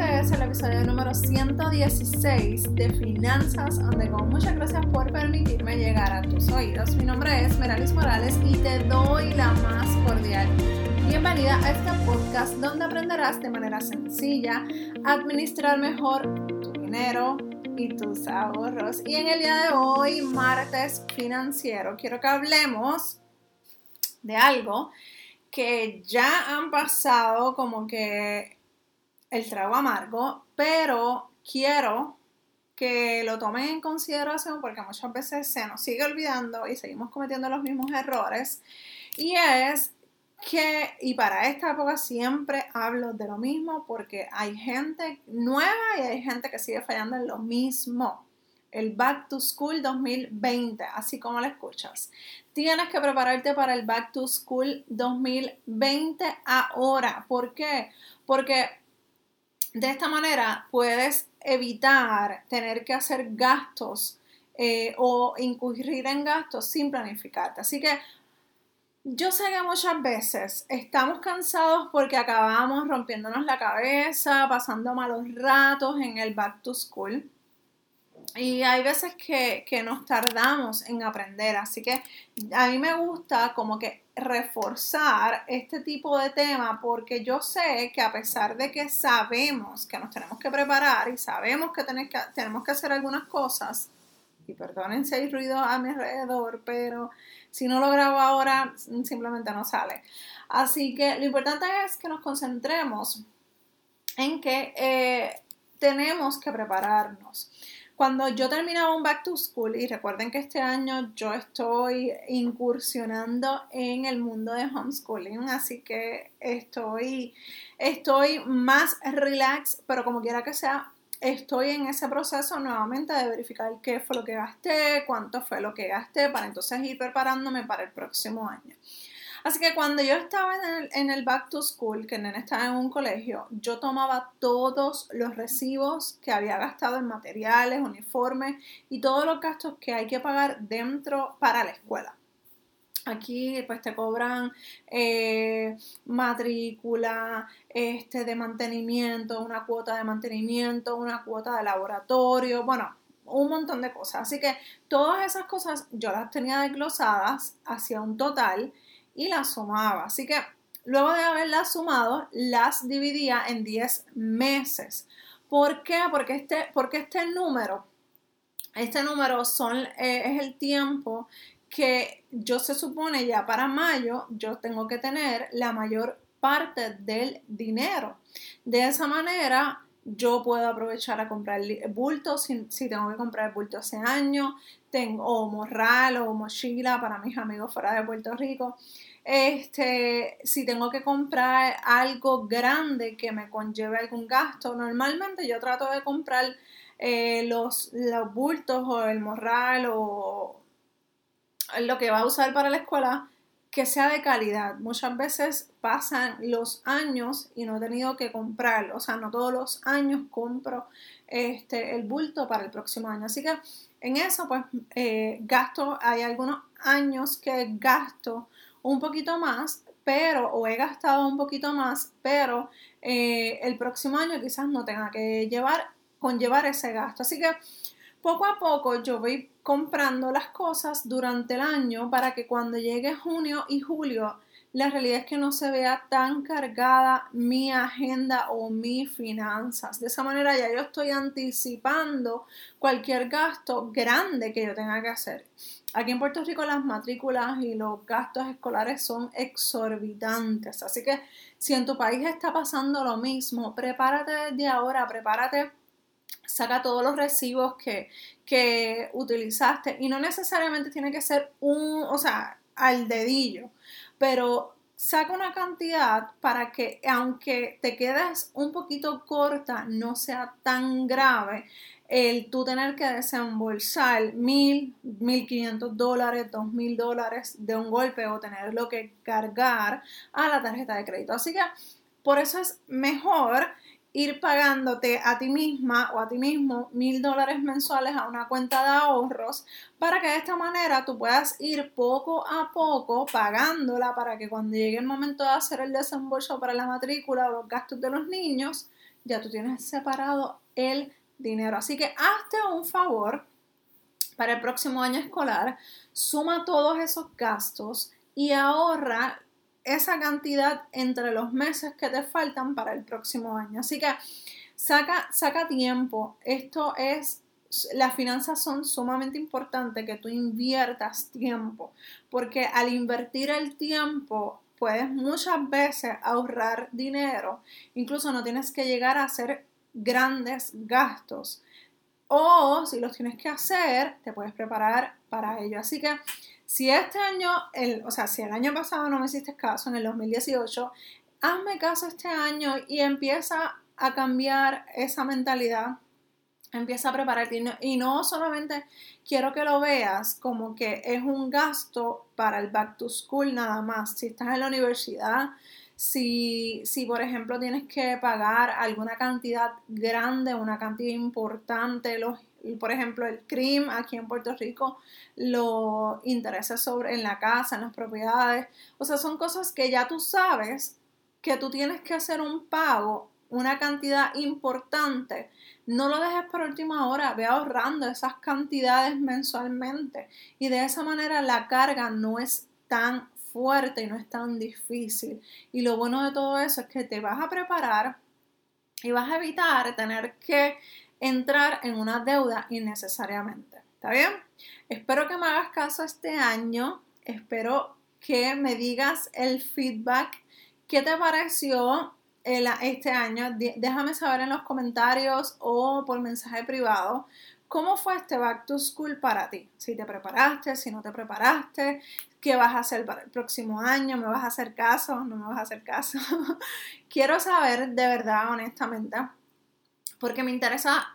Este es el episodio número 116 de Finanzas donde con muchas gracias por permitirme llegar a tus oídos. Mi nombre es Meralis Morales y te doy la más cordial bienvenida a este podcast donde aprenderás de manera sencilla a administrar mejor tu dinero y tus ahorros. Y en el día de hoy, martes financiero, quiero que hablemos de algo que ya han pasado como que el trago amargo, pero quiero que lo tomen en consideración porque muchas veces se nos sigue olvidando y seguimos cometiendo los mismos errores. Y es que, y para esta época siempre hablo de lo mismo porque hay gente nueva y hay gente que sigue fallando en lo mismo. El Back to School 2020, así como lo escuchas. Tienes que prepararte para el Back to School 2020 ahora. ¿Por qué? Porque de esta manera puedes evitar tener que hacer gastos eh, o incurrir en gastos sin planificarte. Así que yo sé que muchas veces estamos cansados porque acabamos rompiéndonos la cabeza, pasando malos ratos en el back to school. Y hay veces que, que, nos tardamos en aprender, así que a mí me gusta como que reforzar este tipo de tema porque yo sé que a pesar de que sabemos que nos tenemos que preparar y sabemos que, que tenemos que hacer algunas cosas, y perdonen si hay ruido a mi alrededor, pero si no lo grabo ahora simplemente no sale. Así que lo importante es que nos concentremos en que eh, tenemos que prepararnos cuando yo terminaba un back to school, y recuerden que este año yo estoy incursionando en el mundo de homeschooling, así que estoy, estoy más relax, pero como quiera que sea, estoy en ese proceso nuevamente de verificar qué fue lo que gasté, cuánto fue lo que gasté, para entonces ir preparándome para el próximo año. Así que cuando yo estaba en el, back to school, que nene estaba en un colegio, yo tomaba todos los recibos que había gastado en materiales, uniformes y todos los gastos que hay que pagar dentro para la escuela. Aquí pues te cobran eh, matrícula, este, de mantenimiento, una cuota de mantenimiento, una cuota de laboratorio, bueno, un montón de cosas. Así que todas esas cosas yo las tenía desglosadas hacia un total y las sumaba. Así que luego de haberlas sumado, las dividía en 10 meses. ¿Por qué? Porque este, porque este número, este número son, eh, es el tiempo que yo se supone ya para mayo yo tengo que tener la mayor parte del dinero. De esa manera yo puedo aprovechar a comprar bultos si, tengo que comprar bulto ese año, tengo o morral o mochila para mis amigos fuera de Puerto Rico. Este, si tengo que comprar algo grande que me conlleve algún gasto, normalmente yo trato de comprar eh, los, los bultos o el morral o lo que va a usar para la escuela que sea de calidad. Muchas veces pasan los años y no he tenido que comprarlo. O sea, no todos los años compro este, el bulto para el próximo año. Así que en eso, pues, eh, gasto, hay algunos años que gasto un poquito más, pero, o he gastado un poquito más, pero eh, el próximo año quizás no tenga que llevar, conllevar ese gasto. Así que poco a poco yo voy comprando las cosas durante el año para que cuando llegue junio y julio la realidad es que no se vea tan cargada mi agenda o mis finanzas. De esa manera ya yo estoy anticipando cualquier gasto grande que yo tenga que hacer. Aquí en Puerto Rico las matrículas y los gastos escolares son exorbitantes. Así que si en tu país está pasando lo mismo, prepárate desde ahora, prepárate saca todos los recibos que, que, utilizaste y no necesariamente tiene que ser un, o sea, al dedillo pero saca una cantidad para que aunque te quedes un poquito corta, no sea tan grave el tú tener que desembolsar mil, mil quinientos dólares, dos mil dólares de un golpe o tenerlo que cargar a la tarjeta de crédito. Así que por eso es mejor ir pagándote a ti misma o a ti mismo mil dólares mensuales a una cuenta de ahorros para que de esta manera tú puedas ir poco a poco pagándola para que cuando llegue el momento de hacer el desembolso para la matrícula o los gastos de los niños ya tú tienes separado el dinero. Así que hazte un favor para el próximo año escolar, suma todos esos gastos y ahorra esa cantidad entre los meses que te faltan para el próximo año. Así que saca, saca tiempo. Esto es, las finanzas son sumamente importantes que tú inviertas tiempo, porque al invertir el tiempo puedes muchas veces ahorrar dinero, incluso no tienes que llegar a hacer grandes gastos. O si los tienes que hacer, te puedes preparar para ello. Así que si este año, el, o sea, si el año pasado no me hiciste caso, en el 2018, hazme caso este año y empieza a cambiar esa mentalidad. Empieza a prepararte y no solamente quiero que lo veas como que es un gasto para el back to school nada más. Si estás en la universidad, si, si, por ejemplo tienes que pagar alguna cantidad grande, una cantidad importante, los por ejemplo, el CRIM aquí en Puerto Rico, los intereses sobre en la casa, en las propiedades. O sea, son cosas que ya tú sabes que tú tienes que hacer un pago, una cantidad importante. No lo dejes por última hora, ve ahorrando esas cantidades mensualmente. Y de esa manera la carga no es tan fuerte y no es tan difícil. Y lo bueno de todo eso es que te vas a preparar y vas a evitar tener que entrar en una deuda innecesariamente. ¿Está bien? Espero que me hagas caso este año. Espero que me digas el feedback. ¿Qué te pareció este año? Déjame saber en los comentarios o por mensaje privado. ¿Cómo fue este Back to School para ti? Si te preparaste, si no te preparaste, qué vas a hacer para el próximo año, me vas a hacer caso, no me vas a hacer caso. Quiero saber de verdad, honestamente, porque me interesa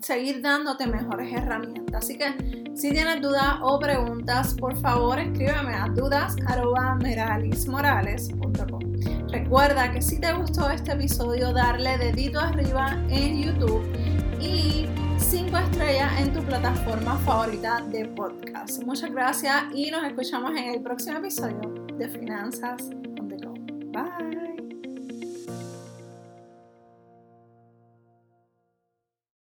seguir dándote mejores herramientas. Así que si tienes dudas o preguntas, por favor escríbeme a dudas.meralismorales.com. Recuerda que si te gustó este episodio, darle dedito arriba en YouTube y 5 estrellas en tu plataforma favorita de podcast. Muchas gracias y nos escuchamos en el próximo episodio de Finanzas on the Go. Bye.